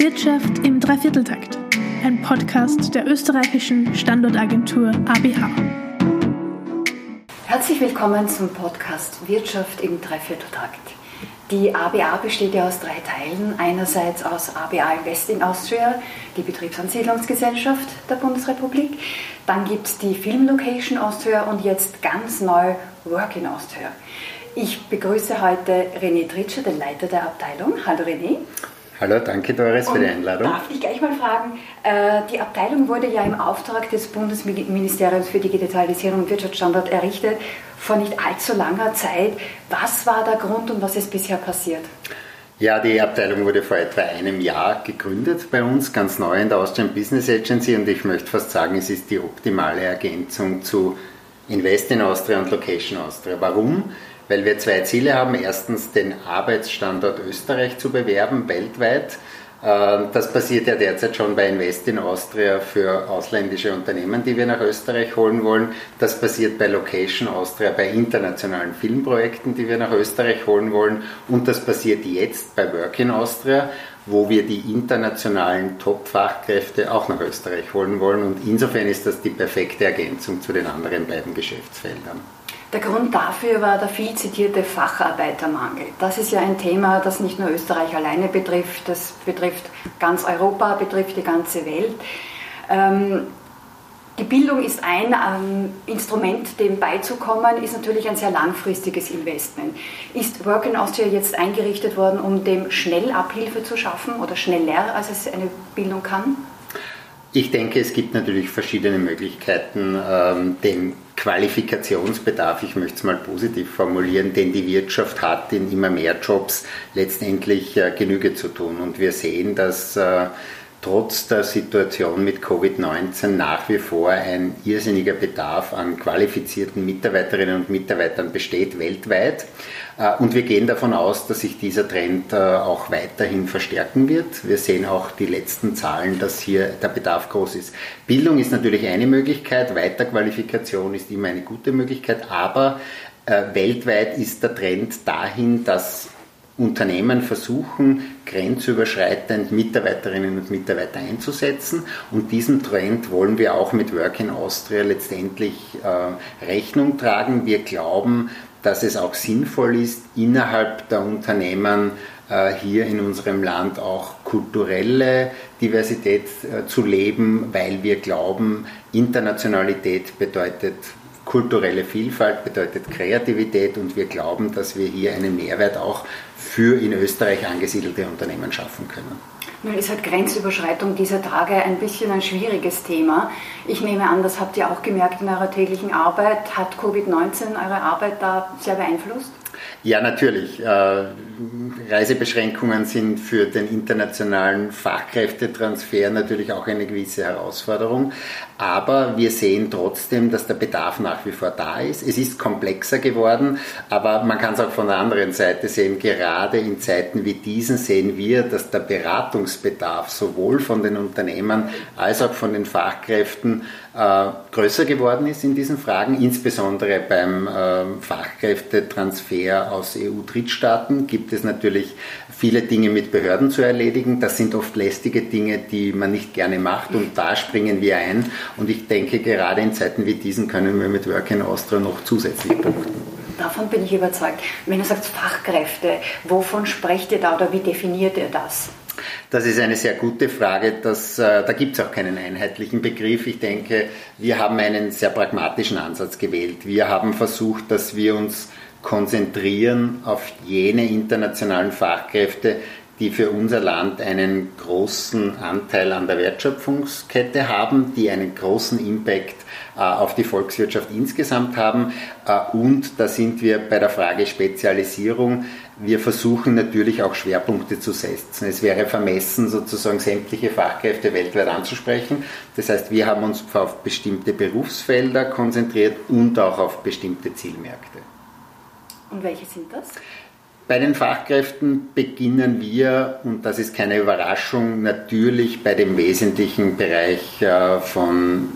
Wirtschaft im Dreivierteltakt, ein Podcast der österreichischen Standortagentur ABH. Herzlich willkommen zum Podcast Wirtschaft im Dreivierteltakt. Die ABA besteht ja aus drei Teilen. Einerseits aus ABA Investing Austria, die Betriebsansiedlungsgesellschaft der Bundesrepublik. Dann gibt es die Film Location Austria und jetzt ganz neu Work in Austria. Ich begrüße heute René Tritscher, den Leiter der Abteilung. Hallo René. Hallo, danke Doris für die Einladung. Darf ich gleich mal fragen, äh, die Abteilung wurde ja im Auftrag des Bundesministeriums für Digitalisierung und Wirtschaftsstandort errichtet vor nicht allzu langer Zeit. Was war der Grund und was ist bisher passiert? Ja, die Abteilung wurde vor etwa einem Jahr gegründet bei uns, ganz neu in der Austrian Business Agency und ich möchte fast sagen, es ist die optimale Ergänzung zu Invest in Austria und Location Austria. Warum? Weil wir zwei Ziele haben. Erstens den Arbeitsstandort Österreich zu bewerben weltweit. Ähm, das passiert ja derzeit schon bei Invest in Austria für ausländische Unternehmen, die wir nach Österreich holen wollen. Das passiert bei Location Austria bei internationalen Filmprojekten, die wir nach Österreich holen wollen. Und das passiert jetzt bei Work in Austria, wo wir die internationalen Top-Fachkräfte auch nach Österreich holen wollen. Und insofern ist das die perfekte Ergänzung zu den anderen beiden Geschäftsfeldern. Der Grund dafür war der viel zitierte Facharbeitermangel. Das ist ja ein Thema, das nicht nur Österreich alleine betrifft, das betrifft ganz Europa, betrifft die ganze Welt. Ähm, die Bildung ist ein ähm, Instrument, dem beizukommen, ist natürlich ein sehr langfristiges Investment. Ist Work in Austria jetzt eingerichtet worden, um dem schnell Abhilfe zu schaffen oder schneller, als es eine Bildung kann? Ich denke, es gibt natürlich verschiedene Möglichkeiten, ähm, den Qualifikationsbedarf, ich möchte es mal positiv formulieren, den die Wirtschaft hat, in immer mehr Jobs letztendlich äh, Genüge zu tun. Und wir sehen, dass äh, trotz der Situation mit Covid-19 nach wie vor ein irrsinniger Bedarf an qualifizierten Mitarbeiterinnen und Mitarbeitern besteht weltweit. Äh, und wir gehen davon aus, dass sich dieser Trend äh, auch weiterhin verstärken wird. Wir sehen auch die letzten Zahlen, dass hier der Bedarf groß ist. Bildung ist natürlich eine Möglichkeit, Weiterqualifikation ist immer eine gute Möglichkeit, aber äh, weltweit ist der Trend dahin, dass Unternehmen versuchen, grenzüberschreitend Mitarbeiterinnen und Mitarbeiter einzusetzen. Und diesem Trend wollen wir auch mit Work in Austria letztendlich äh, Rechnung tragen. Wir glauben, dass es auch sinnvoll ist, innerhalb der Unternehmen äh, hier in unserem Land auch kulturelle Diversität äh, zu leben, weil wir glauben, Internationalität bedeutet kulturelle Vielfalt, bedeutet Kreativität und wir glauben, dass wir hier einen Mehrwert auch für in Österreich angesiedelte Unternehmen schaffen können. Nun ist halt Grenzüberschreitung dieser Tage ein bisschen ein schwieriges Thema. Ich nehme an, das habt ihr auch gemerkt in eurer täglichen Arbeit. Hat Covid-19 eure Arbeit da sehr beeinflusst? Ja, natürlich. Äh, Reisebeschränkungen sind für den internationalen Fachkräftetransfer natürlich auch eine gewisse Herausforderung. Aber wir sehen trotzdem, dass der Bedarf nach wie vor da ist. Es ist komplexer geworden, aber man kann es auch von der anderen Seite sehen. Gerade in Zeiten wie diesen sehen wir, dass der Beratungsbedarf sowohl von den Unternehmen als auch von den Fachkräften äh, größer geworden ist in diesen Fragen. Insbesondere beim äh, Fachkräftetransfer aus EU-Drittstaaten gibt es natürlich viele Dinge mit Behörden zu erledigen. Das sind oft lästige Dinge, die man nicht gerne macht und da springen wir ein und ich denke, gerade in Zeiten wie diesen können wir mit Work in Austria noch zusätzlich punkten. Davon bin ich überzeugt. Wenn du sagst Fachkräfte, wovon sprecht ihr da oder wie definiert ihr das? Das ist eine sehr gute Frage. Das, äh, da gibt es auch keinen einheitlichen Begriff. Ich denke, wir haben einen sehr pragmatischen Ansatz gewählt. Wir haben versucht, dass wir uns konzentrieren auf jene internationalen Fachkräfte, die für unser Land einen großen Anteil an der Wertschöpfungskette haben, die einen großen Impact äh, auf die Volkswirtschaft insgesamt haben. Äh, und da sind wir bei der Frage Spezialisierung. Wir versuchen natürlich auch Schwerpunkte zu setzen. Es wäre vermessen, sozusagen sämtliche Fachkräfte weltweit anzusprechen. Das heißt, wir haben uns auf bestimmte Berufsfelder konzentriert und auch auf bestimmte Zielmärkte. Und welche sind das? Bei den Fachkräften beginnen wir, und das ist keine Überraschung, natürlich bei dem wesentlichen Bereich äh, von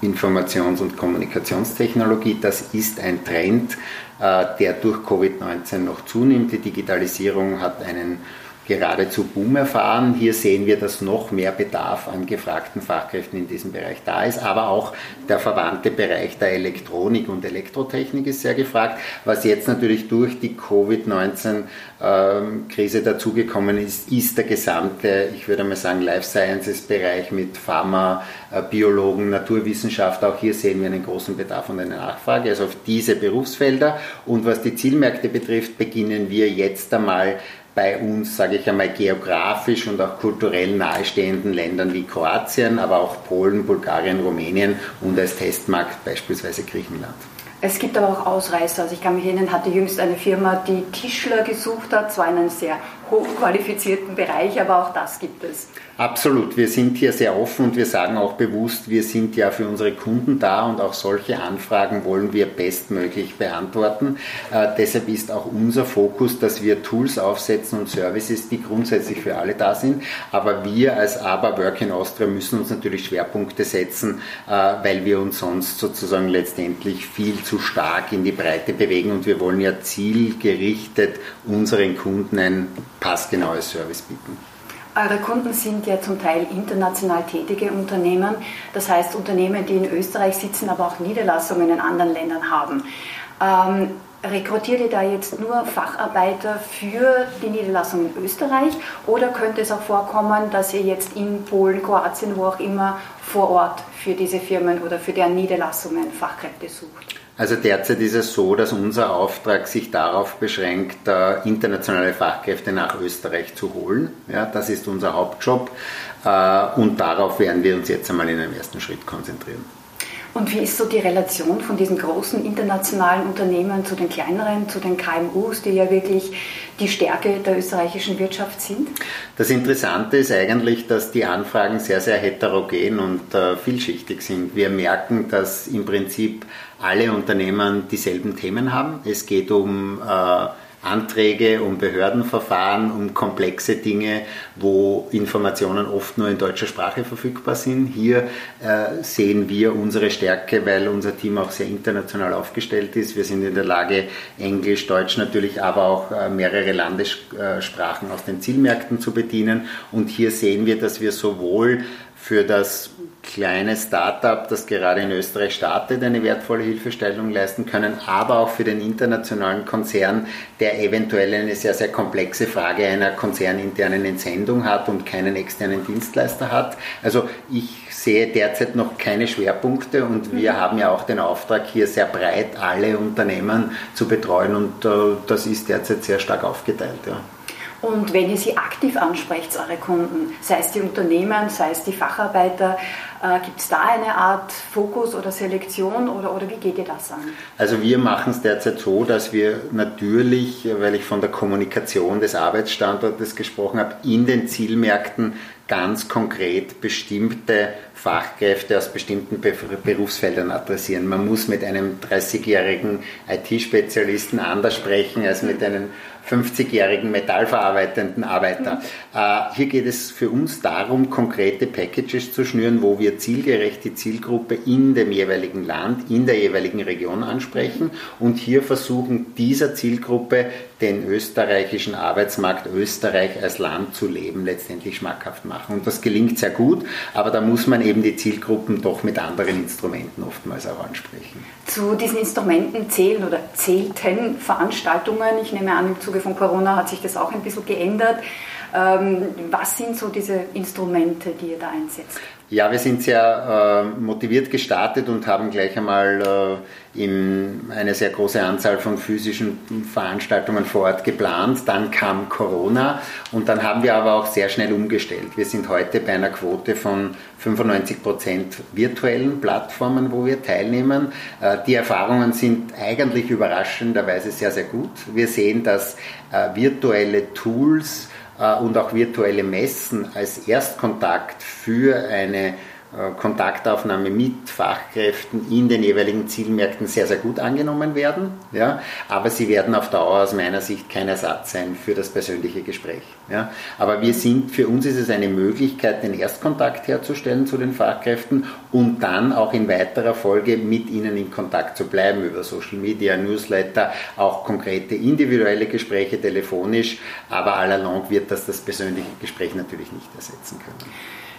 Informations- und Kommunikationstechnologie. Das ist ein Trend, äh, der durch Covid-19 noch zunimmt. Die Digitalisierung hat einen geradezu Boom erfahren. Hier sehen wir, dass noch mehr Bedarf an gefragten Fachkräften in diesem Bereich da ist, aber auch der verwandte Bereich der Elektronik und Elektrotechnik ist sehr gefragt, was jetzt natürlich durch die Covid-19-Krise dazugekommen ist, ist der gesamte, ich würde mal sagen, Life Sciences-Bereich mit Pharma, äh, Biologen, Naturwissenschaft. Auch hier sehen wir einen großen Bedarf und eine Nachfrage, also auf diese Berufsfelder. Und was die Zielmärkte betrifft, beginnen wir jetzt einmal bei uns, sage ich einmal, geografisch und auch kulturell nahestehenden Ländern wie Kroatien, aber auch Polen, Bulgarien, Rumänien und als Testmarkt beispielsweise Griechenland. Es gibt aber auch Ausreißer. Also ich kann mich erinnern, hatte jüngst eine Firma, die Tischler gesucht hat, zwar in einem sehr hochqualifizierten Bereich, aber auch das gibt es. Absolut, wir sind hier sehr offen und wir sagen auch bewusst, wir sind ja für unsere Kunden da und auch solche Anfragen wollen wir bestmöglich beantworten. Äh, deshalb ist auch unser Fokus, dass wir Tools aufsetzen und Services, die grundsätzlich für alle da sind. Aber wir als ABA Work in Austria müssen uns natürlich Schwerpunkte setzen, äh, weil wir uns sonst sozusagen letztendlich viel zu stark in die Breite bewegen und wir wollen ja zielgerichtet unseren Kunden ein passgenaues Service bieten. Eure Kunden sind ja zum Teil international tätige Unternehmen, das heißt Unternehmen, die in Österreich sitzen, aber auch Niederlassungen in anderen Ländern haben. Ähm, rekrutiert ihr da jetzt nur Facharbeiter für die Niederlassung in Österreich oder könnte es auch vorkommen, dass ihr jetzt in Polen, Kroatien, wo auch immer vor Ort für diese Firmen oder für deren Niederlassungen Fachkräfte sucht? Also derzeit ist es so, dass unser Auftrag sich darauf beschränkt, internationale Fachkräfte nach Österreich zu holen. Ja, das ist unser Hauptjob äh, und darauf werden wir uns jetzt einmal in einem ersten Schritt konzentrieren. Und wie ist so die Relation von diesen großen internationalen Unternehmen zu den kleineren, zu den KMUs, die ja wirklich die Stärke der österreichischen Wirtschaft sind? Das Interessante ist eigentlich, dass die Anfragen sehr, sehr heterogen und äh, vielschichtig sind. Wir merken, dass im Prinzip alle Unternehmen dieselben Themen haben. Es geht um äh, Anträge, um Behördenverfahren, um komplexe Dinge, wo Informationen oft nur in deutscher Sprache verfügbar sind. Hier äh, sehen wir unsere Stärke, weil unser Team auch sehr international aufgestellt ist. Wir sind in der Lage, Englisch, Deutsch natürlich, aber auch äh, mehrere Landessprachen aus den Zielmärkten zu bedienen. Und hier sehen wir, dass wir sowohl für das kleine Startup, das gerade in Österreich startet, eine wertvolle Hilfestellung leisten können, aber auch für den internationalen Konzern, der eventuell eine sehr, sehr komplexe Frage einer konzerninternen Entsendung hat und keinen externen Dienstleister hat. Also ich sehe derzeit noch keine Schwerpunkte und wir mhm. haben ja auch den Auftrag, hier sehr breit alle Unternehmen zu betreuen und äh, das ist derzeit sehr stark aufgeteilt. Ja. Und wenn ihr sie aktiv ansprecht, eure Kunden, sei es die Unternehmen, sei es die Facharbeiter, gibt es da eine Art Fokus oder Selektion oder, oder wie geht ihr das an? Also wir machen es derzeit so, dass wir natürlich, weil ich von der Kommunikation des Arbeitsstandortes gesprochen habe, in den Zielmärkten ganz konkret bestimmte Fachkräfte aus bestimmten Berufsfeldern adressieren. Man muss mit einem 30-jährigen IT-Spezialisten anders sprechen als mit einem 50-jährigen metallverarbeitenden Arbeiter. Äh, hier geht es für uns darum, konkrete Packages zu schnüren, wo wir zielgerecht die Zielgruppe in dem jeweiligen Land, in der jeweiligen Region ansprechen und hier versuchen, dieser Zielgruppe den österreichischen Arbeitsmarkt, Österreich als Land zu leben, letztendlich schmackhaft machen. Und das gelingt sehr gut, aber da muss man eben die Zielgruppen doch mit anderen Instrumenten oftmals auch ansprechen. Zu diesen Instrumenten zählen oder zählten Veranstaltungen. Ich nehme an, im Zuge von Corona hat sich das auch ein bisschen geändert. Ähm, was sind so diese Instrumente, die ihr da einsetzt? Ja, wir sind sehr äh, motiviert gestartet und haben gleich einmal äh, in eine sehr große Anzahl von physischen Veranstaltungen vor Ort geplant. Dann kam Corona und dann haben wir aber auch sehr schnell umgestellt. Wir sind heute bei einer Quote von 95 Prozent virtuellen Plattformen, wo wir teilnehmen. Äh, die Erfahrungen sind eigentlich überraschenderweise sehr, sehr gut. Wir sehen, dass äh, virtuelle Tools und auch virtuelle Messen als Erstkontakt für eine äh, Kontaktaufnahme mit Fachkräften in den jeweiligen Zielmärkten sehr, sehr gut angenommen werden. Ja? Aber sie werden auf Dauer aus meiner Sicht kein Ersatz sein für das persönliche Gespräch. Ja? Aber wir sind, für uns ist es eine Möglichkeit, den Erstkontakt herzustellen zu den Fachkräften und dann auch in weiterer Folge mit ihnen in Kontakt zu bleiben über Social Media, Newsletter, auch konkrete individuelle Gespräche telefonisch. Aber allalong wird das das persönliche Gespräch natürlich nicht ersetzen können.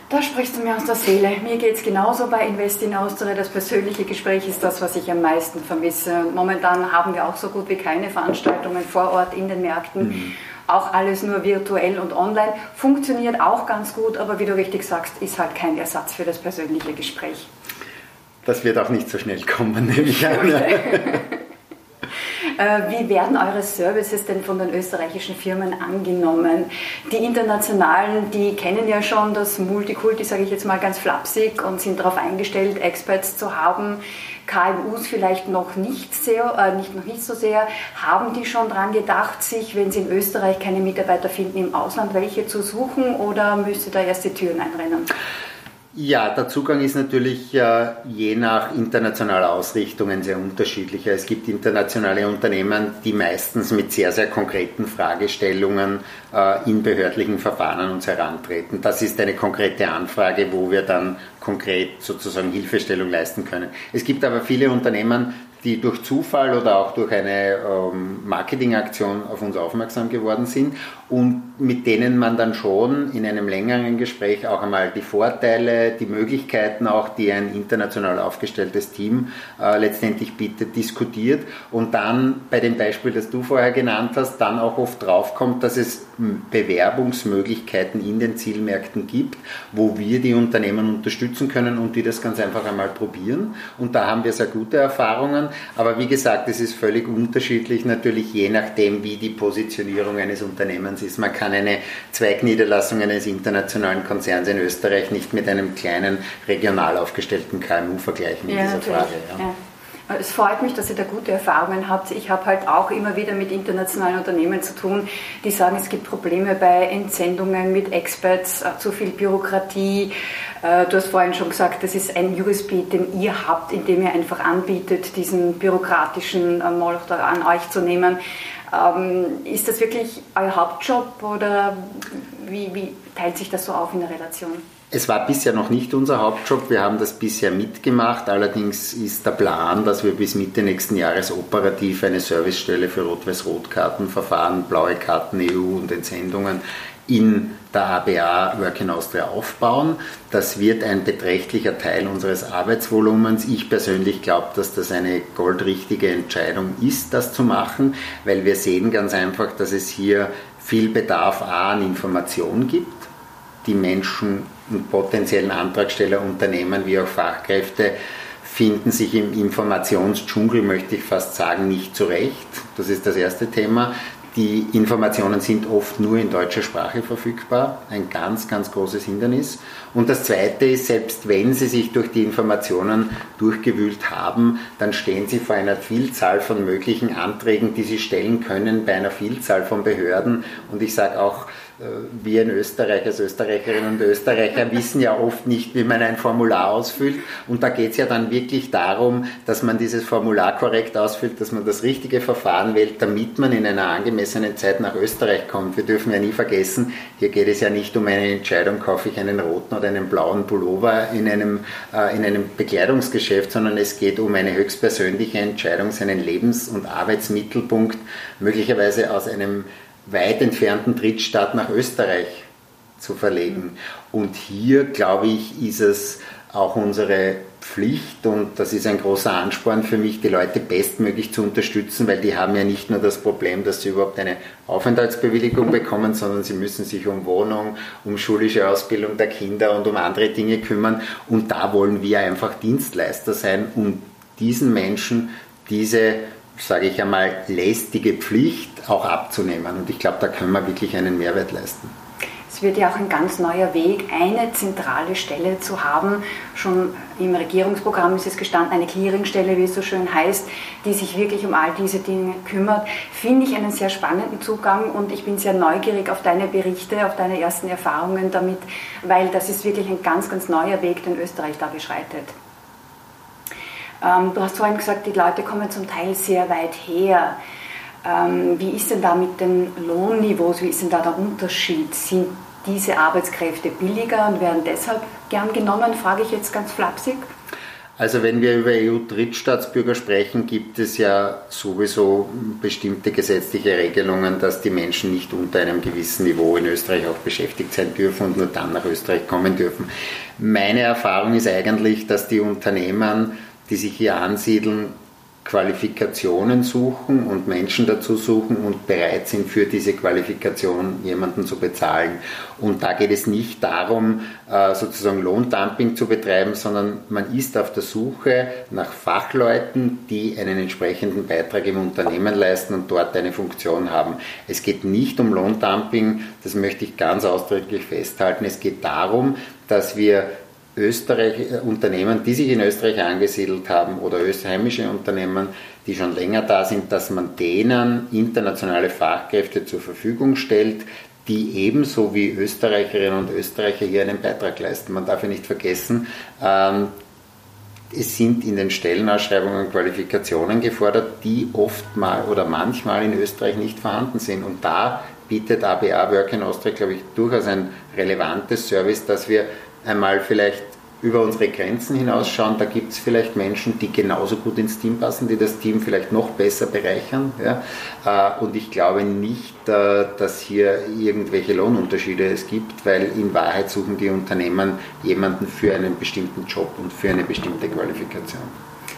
Da sprichst du mir aus der Seele. Mir geht es genauso bei Invest in Austria. Das persönliche Gespräch ist das, was ich am meisten vermisse. Momentan haben wir auch so gut wie keine Veranstaltungen vor Ort in den Märkten. Mhm. Auch alles nur virtuell und online. Funktioniert auch ganz gut, aber wie du richtig sagst, ist halt kein Ersatz für das persönliche Gespräch. Das wird auch nicht so schnell kommen, nehme ich an. wie werden eure Services denn von den österreichischen Firmen angenommen? Die internationalen, die kennen ja schon das Multikulti, sage ich jetzt mal ganz flapsig, und sind darauf eingestellt, Experts zu haben. KMUs vielleicht noch nicht, sehr, äh, nicht, noch nicht so sehr. Haben die schon daran gedacht, sich, wenn sie in Österreich keine Mitarbeiter finden, im Ausland welche zu suchen oder müsste da erst die Türen einrennen? Ja, der Zugang ist natürlich äh, je nach internationaler Ausrichtungen sehr unterschiedlicher. Es gibt internationale Unternehmen, die meistens mit sehr, sehr konkreten Fragestellungen äh, in behördlichen Verfahren uns herantreten. Das ist eine konkrete Anfrage, wo wir dann konkret sozusagen Hilfestellung leisten können. Es gibt aber viele Unternehmen, die durch Zufall oder auch durch eine ähm, Marketingaktion auf uns aufmerksam geworden sind und mit denen man dann schon in einem längeren Gespräch auch einmal die Vorteile, die Möglichkeiten auch, die ein international aufgestelltes Team äh, letztendlich bietet, diskutiert und dann bei dem Beispiel, das du vorher genannt hast, dann auch oft draufkommt, dass es Bewerbungsmöglichkeiten in den Zielmärkten gibt, wo wir die Unternehmen unterstützen können und die das ganz einfach einmal probieren. Und da haben wir sehr gute Erfahrungen. Aber wie gesagt, es ist völlig unterschiedlich natürlich je nachdem, wie die Positionierung eines Unternehmens ist. Man kann eine Zweigniederlassung eines internationalen Konzerns in Österreich nicht mit einem kleinen regional aufgestellten KMU vergleichen in ja, dieser Frage. Ja. Ja. Es freut mich, dass ihr da gute Erfahrungen habt. Ich habe halt auch immer wieder mit internationalen Unternehmen zu tun, die sagen, es gibt Probleme bei Entsendungen mit Experts, äh, zu viel Bürokratie. Äh, du hast vorhin schon gesagt, das ist ein USB, den ihr habt, in dem ihr einfach anbietet, diesen bürokratischen äh, Moloch an euch zu nehmen. Ähm, ist das wirklich euer Hauptjob oder wie, wie teilt sich das so auf in der Relation? Es war bisher noch nicht unser Hauptjob, wir haben das bisher mitgemacht. Allerdings ist der Plan, dass wir bis Mitte nächsten Jahres operativ eine Servicestelle für Rot-Weiß-Rot-Kartenverfahren, blaue Karten, EU und Entsendungen in der ABA Work in Austria aufbauen. Das wird ein beträchtlicher Teil unseres Arbeitsvolumens. Ich persönlich glaube, dass das eine goldrichtige Entscheidung ist, das zu machen, weil wir sehen ganz einfach, dass es hier viel Bedarf A an Information gibt. Die Menschen potenziellen Antragsteller, Unternehmen wie auch Fachkräfte finden sich im Informationsdschungel, möchte ich fast sagen, nicht zurecht. Das ist das erste Thema. Die Informationen sind oft nur in deutscher Sprache verfügbar, ein ganz, ganz großes Hindernis. Und das Zweite ist, selbst wenn Sie sich durch die Informationen durchgewühlt haben, dann stehen Sie vor einer Vielzahl von möglichen Anträgen, die Sie stellen können bei einer Vielzahl von Behörden. Und ich sage auch, wir in Österreich als Österreicherinnen und Österreicher wissen ja oft nicht, wie man ein Formular ausfüllt. Und da geht es ja dann wirklich darum, dass man dieses Formular korrekt ausfüllt, dass man das richtige Verfahren wählt, damit man in einer angemessenen Zeit nach Österreich kommt. Wir dürfen ja nie vergessen, hier geht es ja nicht um eine Entscheidung, kaufe ich einen roten oder einen blauen Pullover in einem, äh, in einem Bekleidungsgeschäft, sondern es geht um eine höchstpersönliche Entscheidung, seinen Lebens- und Arbeitsmittelpunkt möglicherweise aus einem weit entfernten Drittstaat nach Österreich zu verlegen. Und hier, glaube ich, ist es auch unsere Pflicht und das ist ein großer Ansporn für mich, die Leute bestmöglich zu unterstützen, weil die haben ja nicht nur das Problem, dass sie überhaupt eine Aufenthaltsbewilligung bekommen, sondern sie müssen sich um Wohnung, um schulische Ausbildung der Kinder und um andere Dinge kümmern. Und da wollen wir einfach Dienstleister sein, um diesen Menschen diese sage ich einmal, lästige Pflicht auch abzunehmen. Und ich glaube, da können wir wirklich einen Mehrwert leisten. Es wird ja auch ein ganz neuer Weg, eine zentrale Stelle zu haben. Schon im Regierungsprogramm ist es gestanden, eine Clearingstelle, wie es so schön heißt, die sich wirklich um all diese Dinge kümmert. Finde ich einen sehr spannenden Zugang und ich bin sehr neugierig auf deine Berichte, auf deine ersten Erfahrungen damit, weil das ist wirklich ein ganz, ganz neuer Weg, den Österreich da beschreitet. Ähm, du hast vorhin gesagt, die Leute kommen zum Teil sehr weit her. Ähm, wie ist denn da mit den Lohnniveaus? Wie ist denn da der Unterschied? Sind diese Arbeitskräfte billiger und werden deshalb gern genommen, frage ich jetzt ganz flapsig. Also wenn wir über EU-Drittstaatsbürger sprechen, gibt es ja sowieso bestimmte gesetzliche Regelungen, dass die Menschen nicht unter einem gewissen Niveau in Österreich auch beschäftigt sein dürfen und nur dann nach Österreich kommen dürfen. Meine Erfahrung ist eigentlich, dass die Unternehmen, die sich hier ansiedeln, Qualifikationen suchen und Menschen dazu suchen und bereit sind, für diese Qualifikation jemanden zu bezahlen. Und da geht es nicht darum, äh, sozusagen Lohndumping zu betreiben, sondern man ist auf der Suche nach Fachleuten, die einen entsprechenden Beitrag im Unternehmen leisten und dort eine Funktion haben. Es geht nicht um Lohndumping, das möchte ich ganz ausdrücklich festhalten. Es geht darum, dass wir Österreich, äh, Unternehmen, die sich in Österreich angesiedelt haben oder österreichische Unternehmen, die schon länger da sind, dass man denen internationale Fachkräfte zur Verfügung stellt, die ebenso wie Österreicherinnen und Österreicher hier einen Beitrag leisten. Man darf ja nicht vergessen, ähm, es sind in den Stellenausschreibungen Qualifikationen gefordert, die oft mal oder manchmal in Österreich nicht vorhanden sind. Und da bietet ABA Work in Austria, glaube ich, durchaus ein relevantes Service, dass wir einmal vielleicht über unsere Grenzen hinausschauen. Da gibt es vielleicht Menschen, die genauso gut ins Team passen, die das Team vielleicht noch besser bereichern. Ja? Äh, und ich glaube nicht, äh, dass hier irgendwelche Lohnunterschiede es gibt, weil in Wahrheit suchen die Unternehmen jemanden für einen bestimmten Job und für eine bestimmte Qualifikation.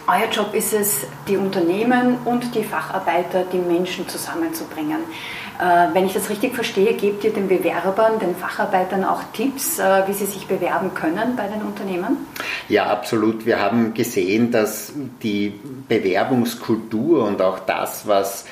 Euer Job ist es, die Unternehmen und die Facharbeiter, die Menschen zusammenzubringen. Äh, wenn ich das richtig verstehe, gebt ihr den Bewerbern, den Facharbeitern auch Tipps, äh, wie sie sich bewerben können bei den Unternehmen? Ja, absolut. Wir haben gesehen, dass die Bewerbungskultur und auch das, was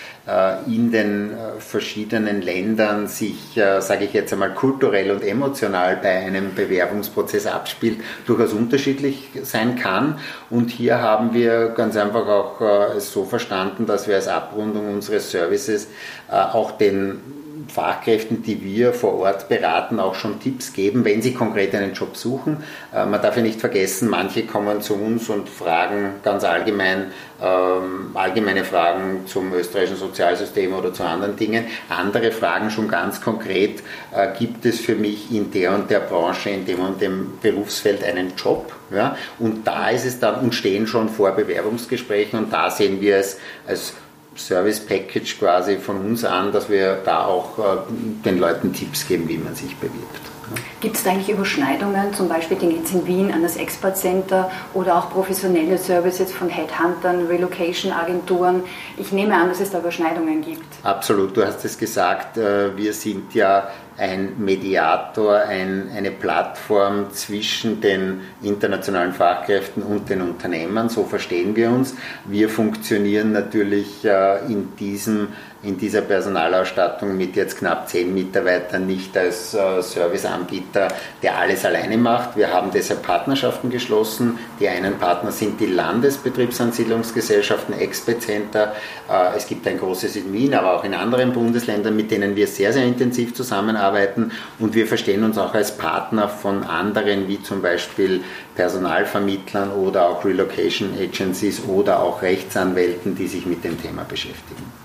in den verschiedenen Ländern sich, sage ich jetzt einmal, kulturell und emotional bei einem Bewerbungsprozess abspielt, durchaus unterschiedlich sein kann. Und hier haben wir ganz einfach auch es so verstanden, dass wir als Abrundung unseres Services auch den den Fachkräften, die wir vor Ort beraten, auch schon Tipps geben, wenn sie konkret einen Job suchen. Äh, man darf ja nicht vergessen, manche kommen zu uns und fragen ganz allgemein ähm, allgemeine Fragen zum österreichischen Sozialsystem oder zu anderen Dingen. Andere fragen schon ganz konkret, äh, gibt es für mich in der und der Branche, in dem und dem Berufsfeld einen Job? Ja? Und da ist es dann und stehen schon vor Bewerbungsgesprächen und da sehen wir es als Service Package quasi von uns an, dass wir da auch äh, den Leuten Tipps geben, wie man sich bewirbt. Gibt es da eigentlich Überschneidungen? Zum Beispiel den jetzt in Wien an das Expert Center oder auch professionelle Services von Headhuntern, Relocation-Agenturen. Ich nehme an, dass es da Überschneidungen gibt. Absolut, du hast es gesagt, äh, wir sind ja ein Mediator, ein, eine Plattform zwischen den internationalen Fachkräften und den Unternehmern, so verstehen wir uns. Wir funktionieren natürlich äh, in diesem in dieser Personalausstattung mit jetzt knapp zehn Mitarbeitern nicht als äh, Serviceanbieter, der alles alleine macht. Wir haben deshalb Partnerschaften geschlossen. Die einen Partner sind die Landesbetriebsansiedlungsgesellschaften, Expe-Center. Äh, es gibt ein großes in Wien, aber auch in anderen Bundesländern, mit denen wir sehr, sehr intensiv zusammenarbeiten. Und wir verstehen uns auch als Partner von anderen, wie zum Beispiel Personalvermittlern oder auch Relocation Agencies oder auch Rechtsanwälten, die sich mit dem Thema beschäftigen.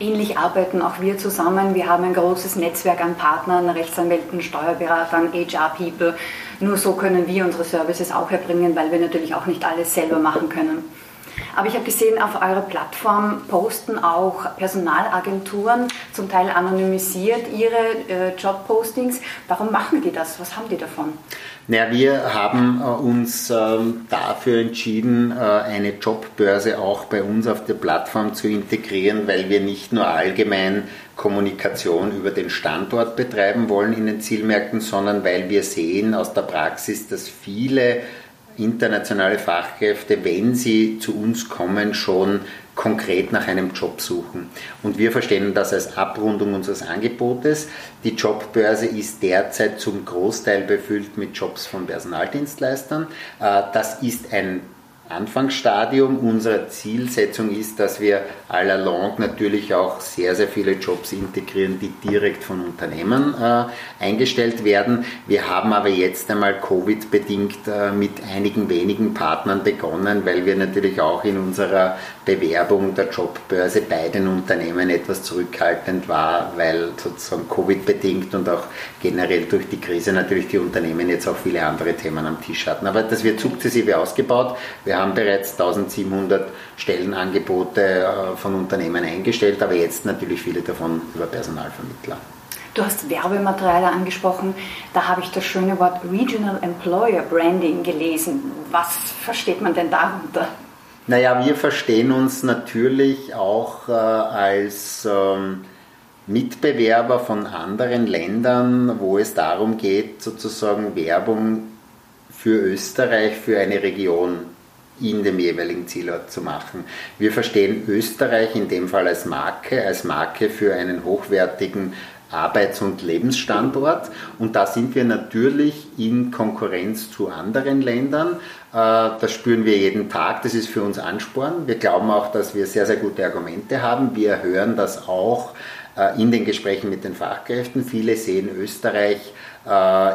Ähnlich arbeiten auch wir zusammen. Wir haben ein großes Netzwerk an Partnern, Rechtsanwälten, Steuerberatern, HR-People. Nur so können wir unsere Services auch erbringen, weil wir natürlich auch nicht alles selber machen können. Aber ich habe gesehen, auf eurer Plattform posten auch Personalagenturen, zum Teil anonymisiert, ihre äh, Jobpostings. Warum machen die das? Was haben die davon? Naja, wir haben äh, uns ähm, dafür entschieden, äh, eine Jobbörse auch bei uns auf der Plattform zu integrieren, weil wir nicht nur allgemein Kommunikation über den Standort betreiben wollen in den Zielmärkten, sondern weil wir sehen aus der Praxis, dass viele internationale Fachkräfte, wenn sie zu uns kommen, schon konkret nach einem Job suchen. Und wir verstehen das als Abrundung unseres Angebotes. Die Jobbörse ist derzeit zum Großteil befüllt mit Jobs von Personaldienstleistern. Äh, das ist ein Anfangsstadium unserer Zielsetzung ist, dass wir à la longue natürlich auch sehr, sehr viele Jobs integrieren, die direkt von Unternehmen äh, eingestellt werden. Wir haben aber jetzt einmal Covid-bedingt äh, mit einigen wenigen Partnern begonnen, weil wir natürlich auch in unserer Bewerbung der Jobbörse bei den Unternehmen etwas zurückhaltend war, weil sozusagen Covid-bedingt und auch generell durch die Krise natürlich die Unternehmen jetzt auch viele andere Themen am Tisch hatten. Aber das wird sukzessive ausgebaut. Wir haben bereits 1700 Stellenangebote äh, von Unternehmen eingestellt, aber jetzt natürlich viele davon über Personalvermittler. Du hast Werbematerial angesprochen. Da habe ich das schöne Wort Regional Employer Branding gelesen. Was versteht man denn darunter? Naja, wir verstehen uns natürlich auch äh, als ähm, Mitbewerber von anderen Ländern, wo es darum geht, sozusagen Werbung für Österreich, für eine Region in dem jeweiligen Zielort zu machen. Wir verstehen Österreich in dem Fall als Marke, als Marke für einen hochwertigen Arbeits- und Lebensstandort. Und da sind wir natürlich in Konkurrenz zu anderen Ländern. Äh, das spüren wir jeden Tag. Das ist für uns Ansporn. Wir glauben auch, dass wir sehr, sehr gute Argumente haben. Wir hören das auch äh, in den Gesprächen mit den Fachkräften. Viele sehen Österreich äh,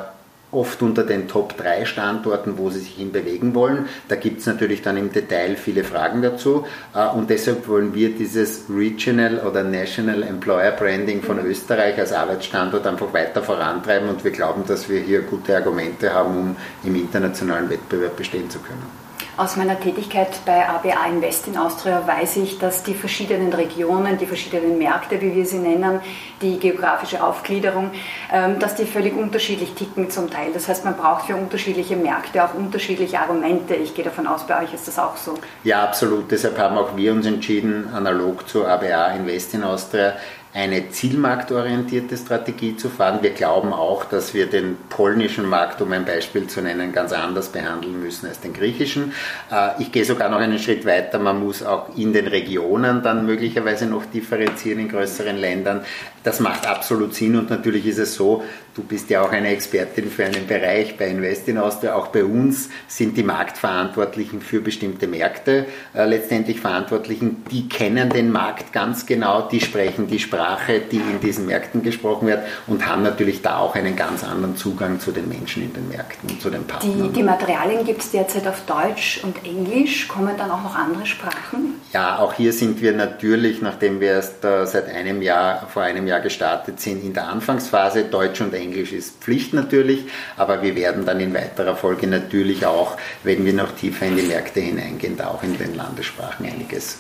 oft unter den Top 3 Standorten, wo sie sich hinbewegen wollen. Da gibt es natürlich dann im Detail viele Fragen dazu äh, und deshalb wollen wir dieses Regional oder National Employer Branding von. Österreich als Arbeitsstandort einfach weiter vorantreiben und wir glauben, dass wir hier gute Argumente haben, um im internationalen Wettbewerb bestehen zu können. Aus meiner Tätigkeit bei ABA Invest in Austria weiß ich, dass die verschiedenen Regionen, die verschiedenen Märkte, wie wir sie nennen, die geografische Aufgliederung, ähm, dass die völlig unterschiedlich ticken zum Teil. Das heißt, man braucht für unterschiedliche Märkte auch unterschiedliche Argumente. Ich gehe davon aus, bei euch ist das auch so. Ja, absolut. Deshalb haben auch wir uns entschieden, analog zu ABA Invest in Austria, eine zielmarktorientierte Strategie zu fahren. Wir glauben auch, dass wir den polnischen Markt, um ein Beispiel zu nennen, ganz anders behandeln müssen als den griechischen. Äh, ich gehe sogar noch einen Schritt weiter. Man muss auch in den Regionen dann möglicherweise noch differenzieren in größeren Ländern. Das macht absolut Sinn und natürlich ist es so, du bist ja auch eine Expertin für einen Bereich bei Invest in Austria. Auch bei uns sind die Marktverantwortlichen für bestimmte Märkte äh, letztendlich Verantwortlichen. Die kennen den Markt ganz genau, die sprechen die Sprache die in diesen Märkten gesprochen wird und haben natürlich da auch einen ganz anderen Zugang zu den Menschen in den Märkten und zu den Partnern. Die, die Materialien gibt es derzeit auf Deutsch und Englisch. Kommen dann auch noch andere Sprachen? Ja, auch hier sind wir natürlich, nachdem wir erst äh, seit einem Jahr, vor einem Jahr gestartet sind, in der Anfangsphase. Deutsch und Englisch ist Pflicht natürlich, aber wir werden dann in weiterer Folge natürlich auch, wenn wir noch tiefer in die Märkte hineingehen, da auch in den Landessprachen einiges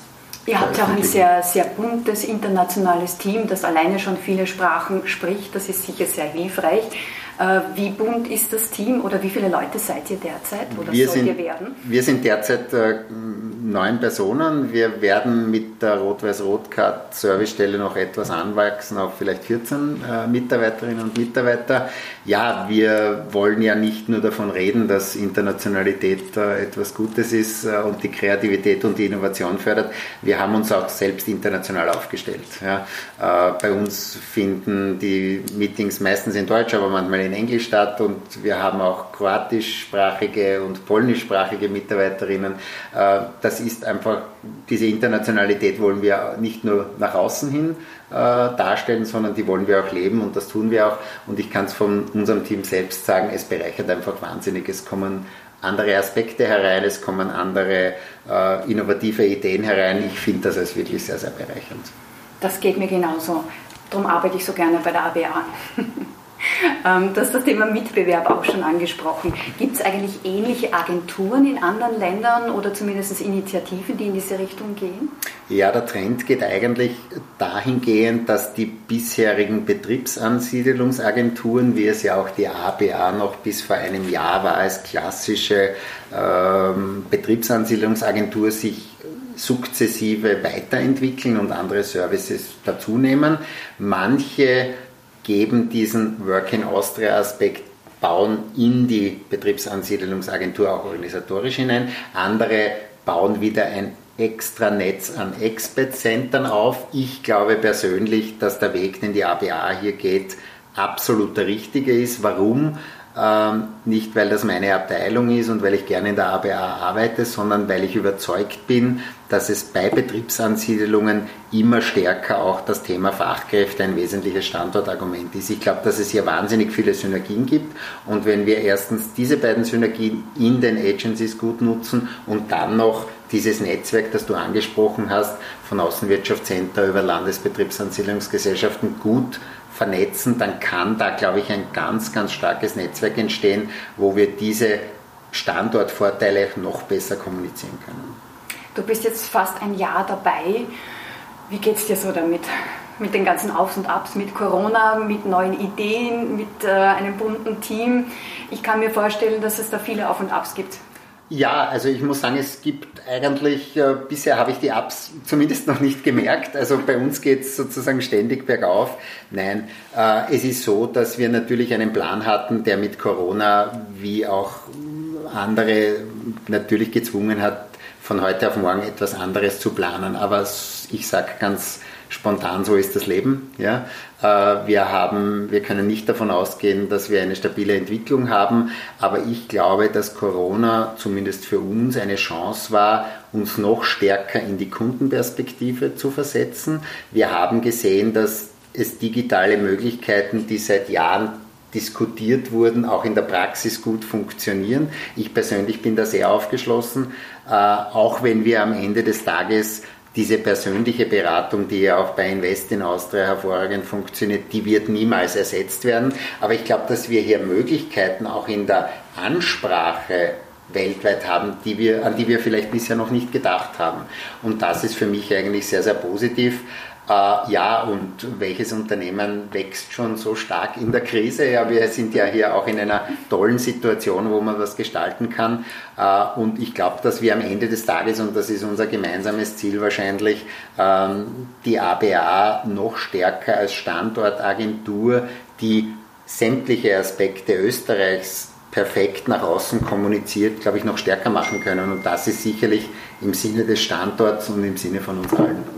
Ihr habt ja auch ein sehr, sehr buntes internationales Team, das alleine schon viele Sprachen spricht. Das ist sicher sehr hilfreich. Äh, wie bunt ist das Team oder wie viele Leute seid ihr derzeit oder wir sollt sind, ihr werden? Wir sind derzeit äh, neun Personen. Wir werden mit der Rot-Weiß-Rot-Card Servicestelle noch etwas anwachsen auf vielleicht 14 äh, Mitarbeiterinnen und Mitarbeiter. Ja, wir wollen ja nicht nur davon reden, dass Internationalität äh, etwas Gutes ist äh, und die Kreativität und die Innovation fördert. Wir haben uns auch selbst international aufgestellt. Ja. Äh, bei uns finden die Meetings meistens in Deutsch, aber manchmal in Englisch statt und wir haben auch kroatischsprachige und polnischsprachige Mitarbeiterinnen. Äh, das ist einfach, diese Internationalität wollen wir nicht nur nach außen hin äh, darstellen, sondern die wollen wir auch leben und das tun wir auch. Und ich kann es von unserem Team selbst sagen, es bereichert einfach wahnsinnig. Es kommen andere Aspekte herein, es kommen andere äh, innovative Ideen herein. Ich finde das als wirklich sehr, sehr bereichernd. Das geht mir genauso. Darum arbeite ich so gerne bei der ABA. Ähm, du hast das Thema Mitbewerb auch schon angesprochen. Gibt es eigentlich ähnliche Agenturen in anderen Ländern oder zumindest Initiativen, die in diese Richtung gehen? Ja, der Trend geht eigentlich dahingehend, dass die bisherigen Betriebsansiedlungsagenturen, wie es ja auch die ABA noch bis vor einem Jahr war, als klassische ähm, Betriebsansiedlungsagentur sich sukzessive weiterentwickeln und andere Services dazunehmen. Manche geben diesen Work in Austria Aspekt bauen in die Betriebsansiedelungsagentur auch organisatorisch hinein. Andere bauen wieder ein extra Netz an Expert-Centern auf. Ich glaube persönlich, dass der Weg, den die ABA hier geht, absolut der richtige ist. Warum? Ähm, nicht, weil das meine Abteilung ist und weil ich gerne in der ABA arbeite, sondern weil ich überzeugt bin, dass es bei Betriebsansiedelungen immer stärker auch das Thema Fachkräfte ein wesentliches Standortargument ist. Ich glaube, dass es hier wahnsinnig viele Synergien gibt und wenn wir erstens diese beiden Synergien in den Agencies gut nutzen und dann noch dieses Netzwerk, das du angesprochen hast, von Außenwirtschaftscenter über Landesbetriebsansiedlungsgesellschaften gut vernetzen, dann kann da, glaube ich, ein ganz, ganz starkes Netzwerk entstehen, wo wir diese Standortvorteile noch besser kommunizieren können. Du bist jetzt fast ein Jahr dabei. Wie geht es dir so damit? Mit den ganzen Aufs und Abs, mit Corona, mit neuen Ideen, mit äh, einem bunten Team. Ich kann mir vorstellen, dass es da viele Auf und Abs gibt. Ja, also ich muss sagen, es gibt eigentlich, äh, bisher habe ich die Ups zumindest noch nicht gemerkt. Also bei uns geht es sozusagen ständig bergauf. Nein, äh, es ist so, dass wir natürlich einen Plan hatten, der mit Corona wie auch andere natürlich gezwungen hat, von heute auf morgen etwas anderes zu planen. Aber ich sage ganz spontan, so ist das Leben. Ja? Äh, wir, haben, wir können nicht davon ausgehen, dass wir eine stabile Entwicklung haben, aber ich glaube, dass Corona zumindest für uns eine Chance war, uns noch stärker in die Kundenperspektive zu versetzen. Wir haben gesehen, dass es digitale Möglichkeiten, die seit Jahren diskutiert wurden, auch in der Praxis gut funktionieren. Ich persönlich bin da sehr aufgeschlossen, äh, auch wenn wir am Ende des Tages diese persönliche Beratung, die ja auch bei Invest in Austria hervorragend funktioniert, die wird niemals ersetzt werden. Aber ich glaube, dass wir hier Möglichkeiten auch in der Ansprache weltweit haben, die wir, an die wir vielleicht bisher noch nicht gedacht haben. Und das ist für mich eigentlich sehr, sehr positiv. Äh, ja, und welches Unternehmen wächst schon so stark in der Krise? Ja, wir sind ja hier auch in einer tollen Situation, wo man was gestalten kann. Äh, und ich glaube, dass wir am Ende des Tages, und das ist unser gemeinsames Ziel wahrscheinlich, ähm, die ABA noch stärker als Standortagentur, die sämtliche Aspekte Österreichs perfekt nach außen kommuniziert, glaube ich, noch stärker machen können. Und das ist sicherlich im Sinne des Standorts und im Sinne von uns allen.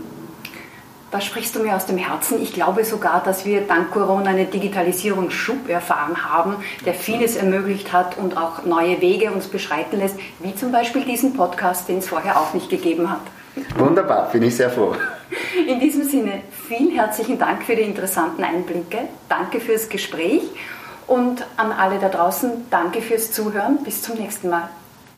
Da sprichst du mir aus dem Herzen. Ich glaube sogar, dass wir dank Corona einen Digitalisierungsschub erfahren haben, der vieles ermöglicht hat und auch neue Wege uns beschreiten lässt, wie zum Beispiel diesen Podcast, den es vorher auch nicht gegeben hat. Wunderbar, bin ich sehr froh. In diesem Sinne, vielen herzlichen Dank für die interessanten Einblicke. Danke fürs Gespräch und an alle da draußen, danke fürs Zuhören. Bis zum nächsten Mal.